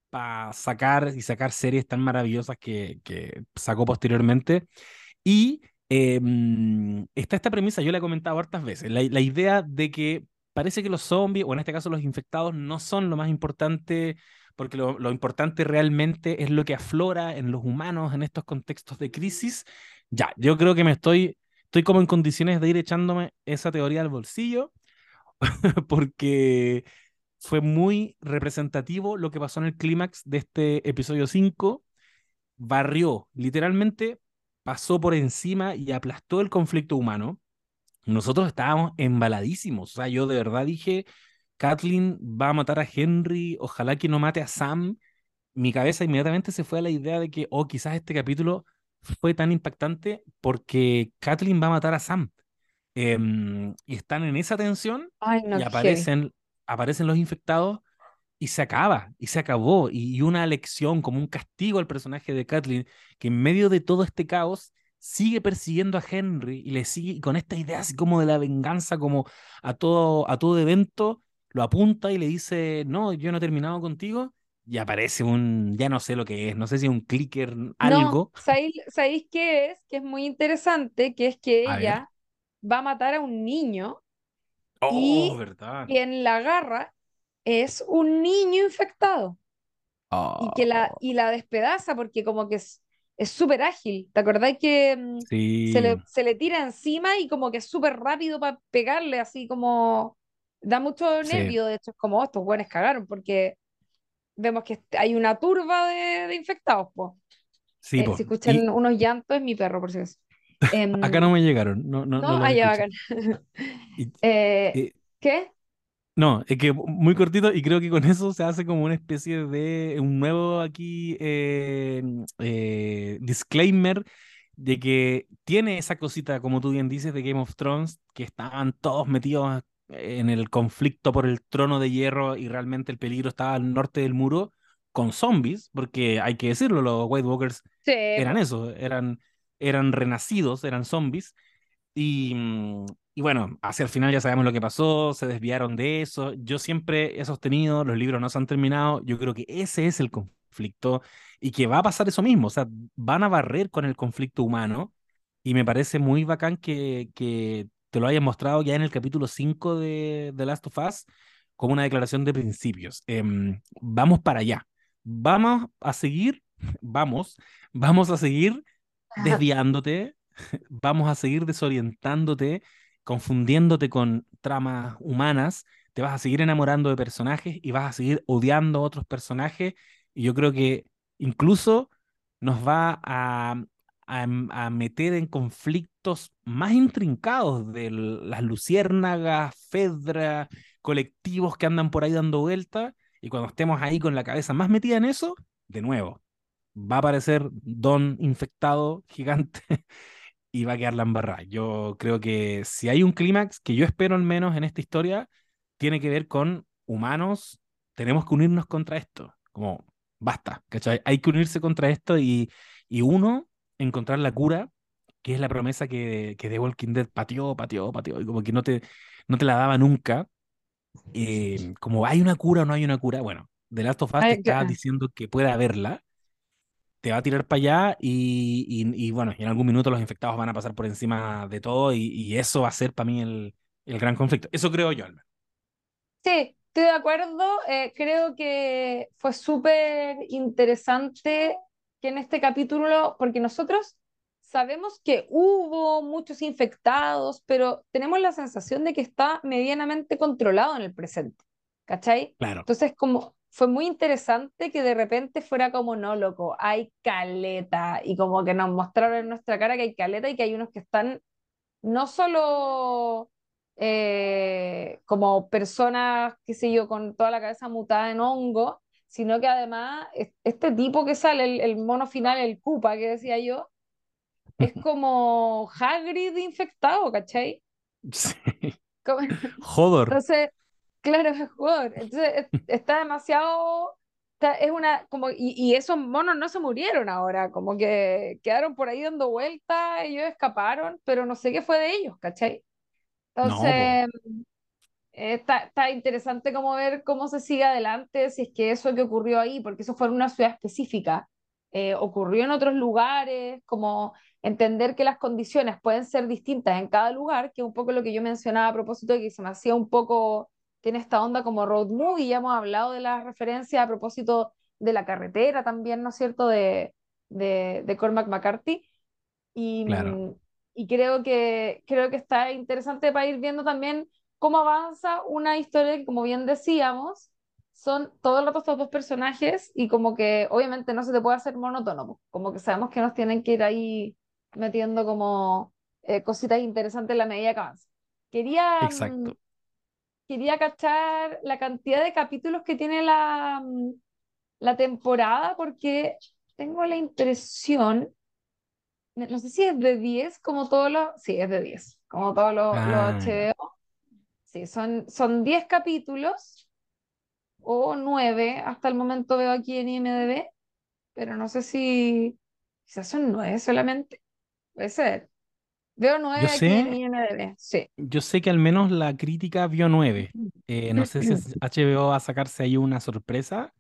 para sacar y sacar series tan maravillosas que, que sacó posteriormente. Y em, está esta premisa, yo la he comentado hartas veces, la, la, idea de que parece que los zombies, o en este caso los infectados, no son lo más importante porque lo, lo, importante realmente es lo que aflora en los humanos en estos contextos de crisis. Ya, yo creo que me estoy, estoy como en condiciones de ir echándome esa teoría al bolsillo, <laughs> porque fue muy representativo lo que pasó en el clímax de este episodio 5. Barrió, literalmente pasó por encima y aplastó el conflicto humano. Nosotros estábamos embaladísimos. O sea, yo de verdad dije, Kathleen va a matar a Henry, ojalá que no mate a Sam. Mi cabeza inmediatamente se fue a la idea de que, oh, quizás este capítulo fue tan impactante porque Kathleen va a matar a Sam. Em, y están en esa tensión y aparecen, aparecen los infectados y se acaba, y se acabó. Y, una lección, como un castigo al personaje de Kathleen, que en medio de todo este caos sigue persiguiendo a Henry y le sigue con esta idea así como de la venganza, como a todo, a todo evento, lo apunta y le dice, no, yo no he terminado contigo. Y aparece un, ya no sé lo que es, no sé si un clicker, algo. No, ¿sabéis, qué es? Que es muy interesante, que es que ella va a matar a un niño oh, y verdad. quien la agarra es un niño infectado. Y, que la, Oh, y la despedaza porque como que es es súper ágil. ¿Te acordás que mm, se le, sí, se le tira encima y como que es súper rápido para pegarle, así como da mucho sí, nervio, de hecho es como "Oh, estos buenos cagaron porque vemos que hay una turba de, de infectados, pues. sí, Eh, po. si escuchan Y unos llantos es mi perro, por si acaso. <laughs> acá Em, no me llegaron, no, no, no no, allá bacán. <laughs> Eh, eh, ¿qué? No, es que muy cortito y creo que con eso se hace como una especie de un nuevo aquí eh, eh, disclaimer de que tiene esa cosita, como tú bien dices, de Game of Thrones, que estaban todos metidos en el conflicto por el trono de hierro y realmente el peligro estaba al norte del muro con zombies, porque hay que decirlo, los White Walkers Sí, eran eso, eran, eran renacidos, eran zombies y, mm, y bueno, hacia el final ya sabemos lo que pasó, se desviaron de eso. Yo siempre he sostenido, los libros no se han terminado, yo creo que ese es el conflicto y que va a pasar eso mismo, o sea, van a barrer con el conflicto humano y me parece muy bacán que, que te lo hayan mostrado ya en el capítulo 5 de The Last of Us como una declaración de principios. Em, vamos para allá, vamos a seguir, <laughs> vamos, vamos a seguir desviándote <laughs> vamos a seguir desorientándote, confundiéndote con tramas humanas, te vas a seguir enamorando de personajes y vas a seguir odiando a otros personajes. Y yo creo que incluso nos va a, a, a meter en conflictos más intrincados de las luciérnagas, Fedra, colectivos que andan por ahí dando vueltas. Y cuando estemos ahí con la cabeza más metida en eso, de nuevo, va a aparecer Don infectado gigante y va a quedar la embarrada. Yo creo que si hay un clímax que yo espero al menos en esta historia, tiene que ver con humanos, tenemos que unirnos contra esto. Como, basta, ¿cachai? Hay que unirse contra esto y, y uno, encontrar la cura, que es la promesa que, que The Walking Dead pateó, pateó, pateó, y como que no te, no te la daba nunca. Eh, como hay una cura o no hay una cura, bueno, The Last of Us te Ay, está diciendo que puede haberla te va a tirar para allá y, y, y, bueno, en algún minuto los infectados van a pasar por encima de todo y, y eso va a ser para mí el, el, gran conflicto. Eso creo yo, Alma. Sí, estoy de acuerdo. eh, creo que fue súper interesante que en este capítulo, porque nosotros sabemos que hubo muchos infectados, pero tenemos la sensación de que está medianamente controlado en el presente, ¿cachai? Claro. Entonces, como fue muy interesante que de repente fuera como, no, loco, hay caleta, y como que nos mostraron en nuestra cara que hay caleta y que hay unos que están no solo eh, como personas, qué sé yo, con toda la cabeza mutada en hongo, sino que además es- este tipo que sale, el, el mono final, el Koopa que decía yo, es como Hagrid infectado, ¿cachai? <laughs> Sí. Como- Jodor. Entonces, claro, es jugador. Entonces es- <laughs> está demasiado... está- es una, como, y, y esos monos no se murieron ahora, como que quedaron por ahí dando vueltas, ellos escaparon, pero no sé qué fue de ellos, ¿cachai? No. Entonces, eh, está, está interesante como ver cómo se sigue adelante, si es que eso que ocurrió ahí, porque eso fue en una ciudad específica, eh, ocurrió en otros lugares, como entender que las condiciones pueden ser distintas en cada lugar, que es un poco lo que yo mencionaba a propósito de que se me hacía un poco tiene esta onda como road movie, ya hemos hablado de la referencia a propósito de la carretera también, ¿no es cierto?, de, de, de Cormac McCarthy. Y, Claro, y creo que, creo que está interesante para ir viendo también cómo avanza una historia que, como bien decíamos, son todo el rato estos dos personajes y como que obviamente no se te puede hacer monótono, como que sabemos que nos tienen que ir ahí metiendo como eh, cositas interesantes en la medida que avanza. Quería, mm, exacto. Quería cachar la cantidad de capítulos que tiene la, mm, la temporada porque tengo la impresión, no sé si es de 10 como todos los, sí, es de 10 como todos los, los Ah. HBO. Sí, son, son 10 capítulos o 9 hasta el momento veo aquí en IMDb, pero no sé si quizás son 9 solamente, puede ser. Veo Yo 9 aquí en sé, IMDb, sí. yo sé que al menos la crítica vio nueve. <laughs> Eh, no sé si HBO va a sacarse ahí una sorpresa,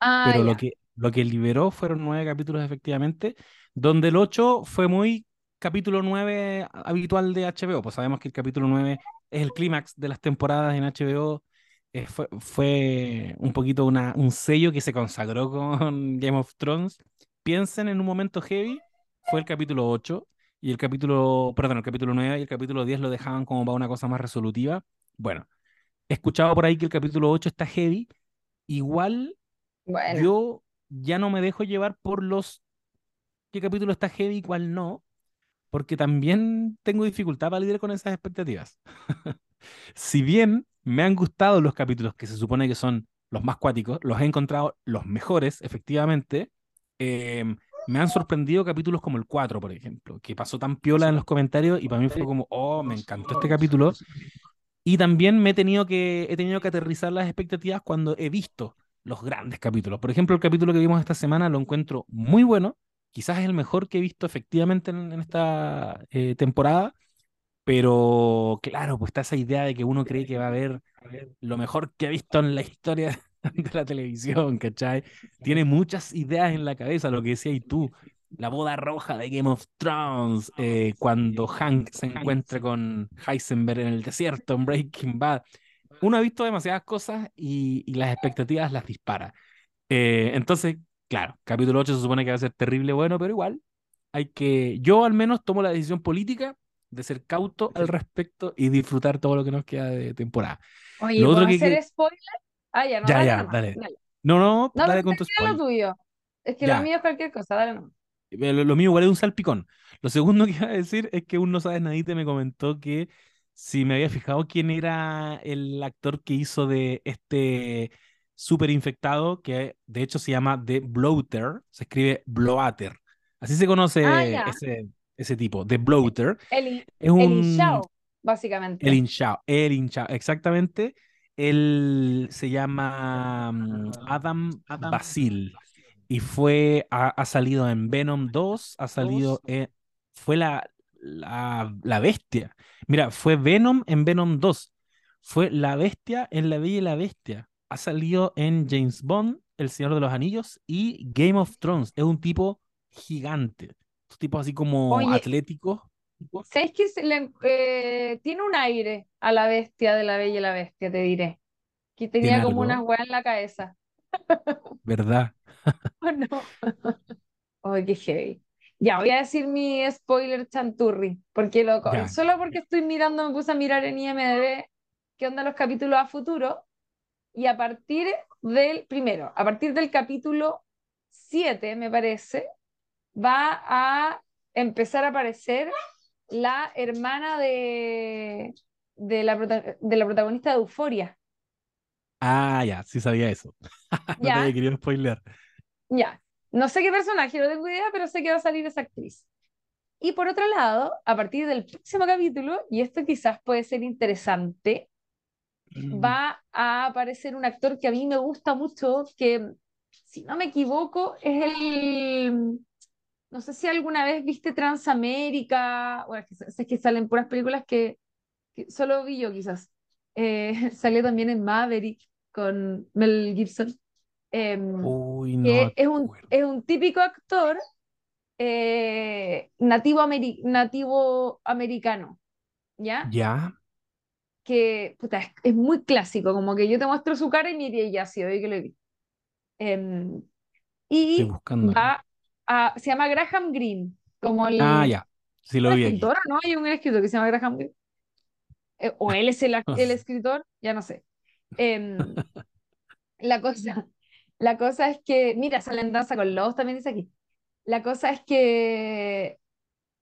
Ah, pero lo que, lo que liberó fueron nueve capítulos efectivamente, donde el ocho fue muy capítulo nueve habitual de HBO, pues sabemos que el capítulo nueve es el clímax de las temporadas en HBO, eh, fue, fue un poquito una, un sello que se consagró con <laughs> Game of Thrones. Piensen en un momento heavy, fue el capítulo ocho y el capítulo, perdón, el capítulo 9 y el capítulo 10 lo dejaban como para una cosa más resolutiva. Bueno, he escuchado por ahí que el capítulo 8 está heavy, igual Bueno. yo ya no me dejo llevar por los qué capítulo está heavy y cuál no, porque también tengo dificultad para lidiar con esas expectativas. <laughs> Si bien me han gustado los capítulos que se supone que son los más cuáticos, los he encontrado los mejores, efectivamente, eh, me han sorprendido capítulos como el 4 por ejemplo, que pasó tan piola en los comentarios y para mí fue como, oh, me encantó este capítulo. Y también me he tenido que, he tenido que aterrizar las expectativas cuando he visto los grandes capítulos. Por ejemplo, el capítulo que vimos esta semana lo encuentro muy bueno. Quizás es el mejor que he visto efectivamente en, en esta eh, temporada. Pero claro, pues está esa idea de que uno cree que va a haber lo mejor que ha visto en la historia de la televisión, ¿cachai? Tiene muchas ideas en la cabeza, lo que decías tú. La boda roja de Game of Thrones, eh, cuando Hank se encuentra con Heisenberg en el desierto, en Breaking Bad. Uno ha visto demasiadas cosas y, y las expectativas las dispara. Eh, entonces, claro, capítulo 8 se supone que va a ser terrible bueno, pero igual hay que, yo al menos tomo la decisión política de ser cauto al respecto y disfrutar todo lo que nos queda de temporada. Oye, ¿puedo hacer que- spoiler? Ah, ya, no, ya, dale ya, nomás. dale. Dale. No, no, No, dale con tu termina lo spoiler. tuyo. Es que lo Ya, mío es cualquier cosa, dale nomás. Eh, Lo, lo mío igual es un salpicón. Lo segundo <laughs> que iba a decir es que un no sabes nadita me comentó que si me había fijado quién era el actor que hizo de este súper infectado, que de hecho se llama The Bloater, se escribe Bloater. Así se Ah, conoce ya. ese, ese tipo, The Bloater. El, Es el un, hinchao, el básicamente. hinchado, el hinchado, exactamente. Él se llama mm, Adam Basil y fue, ha, ha salido en Venom 2, ha salido en, fue la, la, la bestia. Mira, fue Venom en Venom 2, fue la bestia en La Bella y la Bestia. Ha salido en James Bond, El Señor de los Anillos y Game of Thrones. Es un tipo gigante, un tipo así como Oye, atlético, ¿sabes que se le- eh, tiene un aire a la bestia de la Bella y la Bestia, te diré? Que tenía como unas weas en la cabeza. ¿verdad? <laughs> ¿O no? Ay, qué heavy. Ya, voy a decir mi spoiler chanturri, porque loco, Ya, solo porque estoy mirando, me puse a mirar en IMDb qué onda los capítulos a futuro, y a partir del, primero, a partir del capítulo 7 me parece, va a empezar a aparecer la hermana de, de la, prota- de la protagonista de Euforia. Ah, ya, sí sabía eso. <laughs> No te Ya, había querido spoilear. ya. No sé qué personaje, no tengo idea, pero sé que va a salir esa actriz. Y por otro lado, a partir del próximo capítulo, y esto quizás puede ser interesante, Mm, va a aparecer un actor que a mí me gusta mucho, que si no me equivoco es el, no sé si alguna vez viste Transamérica, bueno, es que, es que salen puras películas que, que solo vi yo quizás. Eh, <laughs> salió también en Maverick con Mel Gibson, em, Uy, no que es un, es un típico actor eh, nativo, ameri- nativo americano, ¿ya? ¿Ya? que puta, es, es muy clásico, como que yo te muestro su cara y me diría ya, sí, hoy que lo vi. Em, Estoy y va a, se llama Graham Greene, como Ah, el, ya. Sí lo vi aquí. escritor, ¿no? Hay un escritor que se llama Graham Greene, Eh, o él es el, <laughs> el escritor, ya no sé. Em, <laughs> la cosa, la cosa es que, mira, sale en Danza con Lobos, también dice aquí. La cosa es que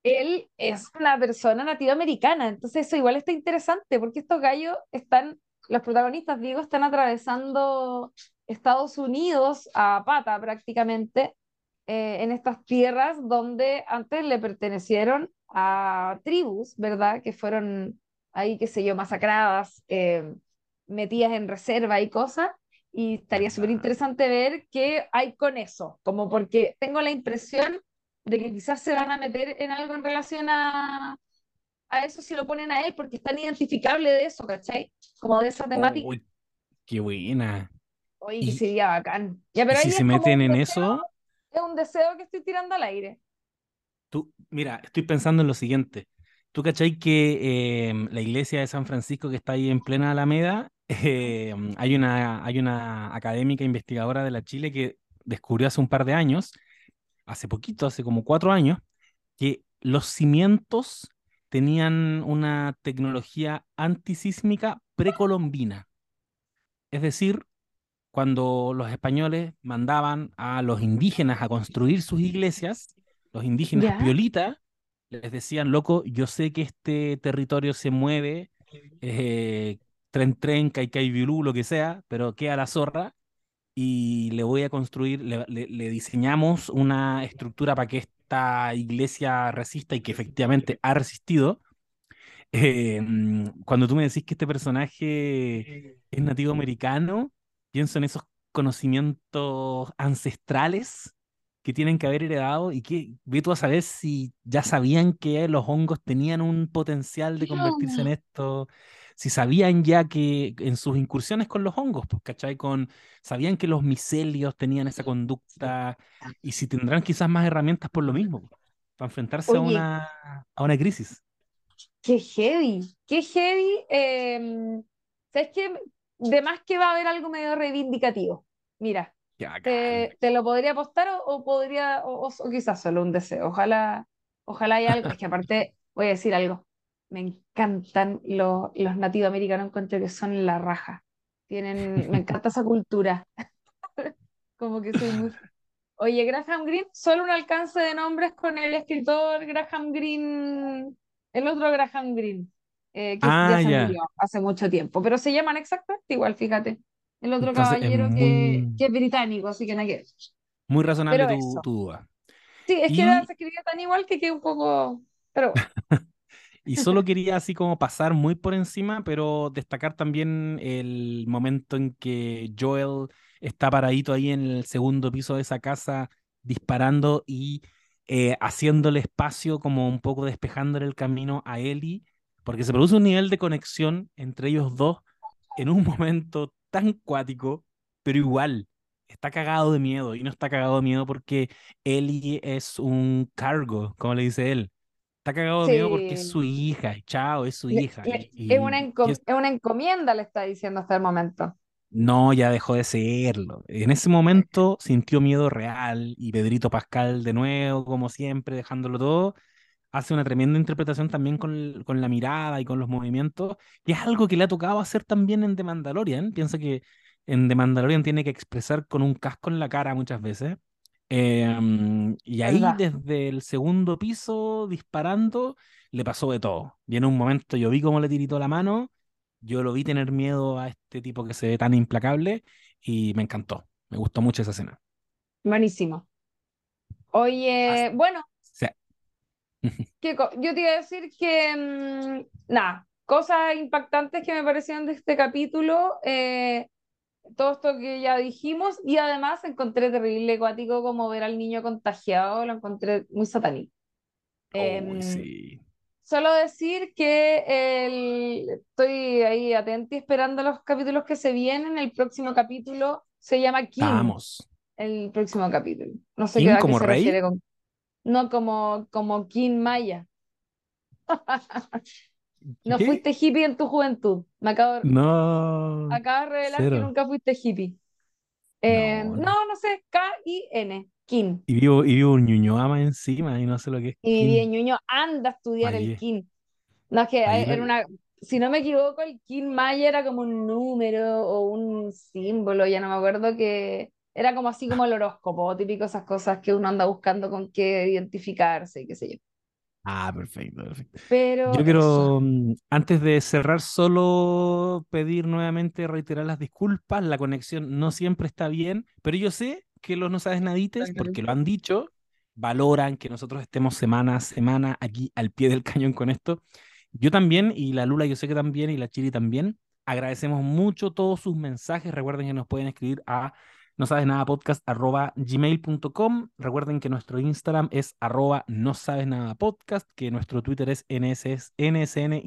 él es una persona nativa americana, entonces eso igual está interesante, porque estos gallos están, los protagonistas, digo, están atravesando Estados Unidos a pata prácticamente, eh, en estas tierras donde antes le pertenecieron a tribus, ¿verdad? Que fueron ahí, qué sé yo, masacradas, eh, metidas en reserva y cosas. Y estaría súper interesante ver qué hay con eso, como porque tengo la impresión de que quizás se van a meter en algo en relación a, a eso si lo ponen a él, porque es tan identificable de eso, ¿cachai? Como de esa temática. Uy, qué buena. Oye, que Y, sería bacán. Ya, y pero si ahí se meten en eso, es un deseo que estoy tirando al aire. tú, mira, estoy pensando en lo siguiente. ¿Tú cachai que em, la iglesia de San Francisco que está ahí en plena Alameda, em, hay una, hay una académica investigadora de la Chile que descubrió hace un par de años, hace poquito, hace como cuatro años, que los cimientos tenían una tecnología antisísmica precolombina. Es decir, cuando los españoles mandaban a los indígenas a construir sus iglesias, los indígenas piolitas les decían, loco, yo sé que este territorio se mueve, eh, tren, tren, cai, cai, vilú, lo que sea, pero queda la zorra y le voy a construir, le, le- le diseñamos una estructura para que esta iglesia resista y que efectivamente ha resistido. Eh, cuando tú me decís que este personaje es nativo americano, pienso en esos conocimientos ancestrales que tienen que haber heredado y que ve tú a saber si ya sabían que los hongos tenían un potencial de convertirse en esto, si sabían ya que en sus incursiones con los hongos, pues, ¿cachai? Con, sabían que los micelios tenían esa conducta y si tendrán quizás más herramientas por lo mismo, pues, para enfrentarse a una, a una crisis. qué heavy, qué heavy. Eh, ¿sabes qué? De más que va a haber algo medio reivindicativo. Mira, te, te lo podría apostar o, o podría, o quizás solo un deseo. Ojalá, ojalá haya algo. Es que aparte, <laughs> voy a decir algo. Me encantan los, los nativos americanos, encuentro que son la raja. Tienen, me encanta esa cultura. <laughs> Como que soy muy <laughs> Oye, Graham Greene, solo un alcance de nombres con el escritor Graham Greene, el otro Graham Greene, eh, que ya Ah, se ya. murió hace mucho tiempo, pero se llaman exactamente igual, fíjate. El otro Entonces es caballero que, muy, que es británico, así que nada muy razonable tu, tu duda. Sí, es que era- se escribía tan igual que quedé un poco. Pero bueno, <laughs> Y solo quería así como pasar muy por encima, pero destacar también el momento en que Joel está paradito ahí en el segundo piso de esa casa disparando y eh, haciéndole espacio, como un poco despejándole el camino a Ellie, porque se produce un nivel de conexión entre ellos dos en un <laughs> momento tan cuático, pero igual está cagado de miedo y no está cagado de miedo porque Ellie es un cargo, como le dice él está cagado de miedo porque es su hija, y chao, es su Le- hija. le- Y, es una, y- es- es una encomienda, le está diciendo hasta el momento. no, ya dejó de serlo. En ese momento sintió miedo real y Pedrito Pascal de nuevo, como siempre, dejándolo todo, hace una tremenda interpretación también con, con la mirada y con los movimientos, que es algo que le ha tocado hacer también en The Mandalorian. Piensa que en The Mandalorian tiene que expresar con un casco en la cara muchas veces. Em, y ahí ¿Verdad? desde el segundo piso disparando, le pasó de todo. Y en un momento yo vi cómo le tiritó la mano, yo lo vi tener miedo a este tipo que se ve tan implacable y me encantó. Me gustó mucho esa escena. Buenísimo. Oye, bueno. <laughs> ¿Qué Yo te iba a decir que, mm, nada, cosas impactantes que me parecieron de este capítulo, eh, todo esto que ya dijimos, y además encontré terrible acuático como ver al niño contagiado, lo encontré muy satánico. Sí. solo decir que el- estoy ahí atenta y esperando los capítulos que se vienen. El próximo capítulo se llama King, Vamos. el próximo capítulo. No sé qué ¿King a qué como rey? con, no como, como King Maya. No ¿Qué? fuiste hippie en tu juventud. Me acabo, No, acabas de revelar que nunca fuiste hippie. Eh, No, no, no. no sé, K-I-N, Kin. Y vivo, y vivo un Ñuñoa más encima y no sé lo que es Y viví en kin. Ñuñoa, anda a estudiar el. Kin. No, es que Fallé. era una, si no me equivoco, el Kin Maya era como un número o un símbolo, ya no me acuerdo que era como así como el horóscopo, típico esas cosas que uno anda buscando con qué identificarse y qué sé yo. Ah, perfecto, perfecto. Pero Yo quiero, mm, antes de cerrar, solo pedir nuevamente, reiterar las disculpas. La conexión no siempre está bien, pero yo sé que los no sabes nadites, porque lo han dicho, valoran que nosotros estemos semana a semana aquí al pie del cañón con esto. Yo también, y la Lula yo sé que también, y la Chiri también. Agradecemos mucho todos sus mensajes. Recuerden que nos pueden escribir a no sabes nada podcast arroba gmail.com. Recuerden que nuestro Instagram es arroba no sabes nada podcast, que nuestro Twitter es nsn-podcast.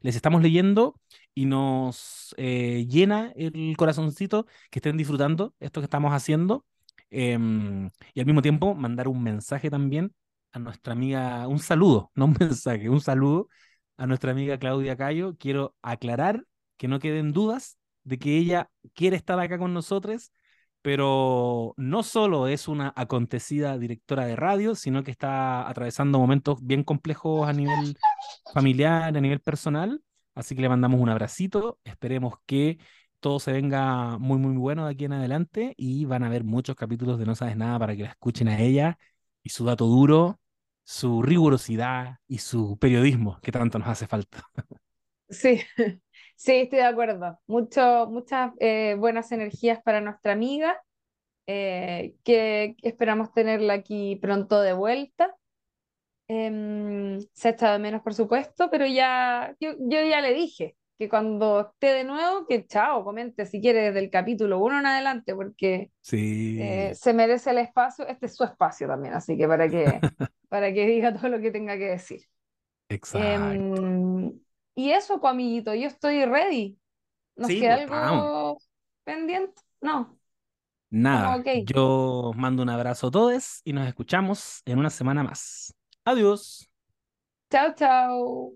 Les estamos leyendo y nos eh, llena el corazoncito que estén disfrutando esto que estamos haciendo. Em, y al mismo tiempo mandar un mensaje también a nuestra amiga, un saludo, <laughs> no un mensaje, un saludo a nuestra amiga Claudia Cayo. Quiero aclarar que no queden dudas de que ella quiere estar acá con nosotros, pero no solo es una acontecida directora de radio, sino que está atravesando momentos bien complejos a nivel familiar, a nivel personal. Así que le mandamos un abracito. Esperemos que todo se venga muy, muy bueno de aquí en adelante y van a haber muchos capítulos de No Sabes Nada para que la escuchen a ella y su dato duro, su rigurosidad y su periodismo que tanto nos hace falta. sí, <laughs> sí, estoy de acuerdo. Mucho, muchas eh, buenas energías para nuestra amiga, eh, que esperamos tenerla aquí pronto de vuelta. Em, se ha echado de menos, por supuesto, pero ya, yo, yo ya le dije que cuando esté de nuevo, que chao, comente si quiere desde el capítulo uno en adelante, porque eh, Sí, se merece el espacio, este es su espacio también, así que para que, <laughs> para que diga todo lo que tenga que decir. exacto. Y eso, pues, amiguito, yo estoy ready. ¿Nos Sí, queda pues vamos. algo pendiente? No, Nada, ok. yo mando un abrazo a todos y nos escuchamos en una semana más. Adiós. Chao, chao.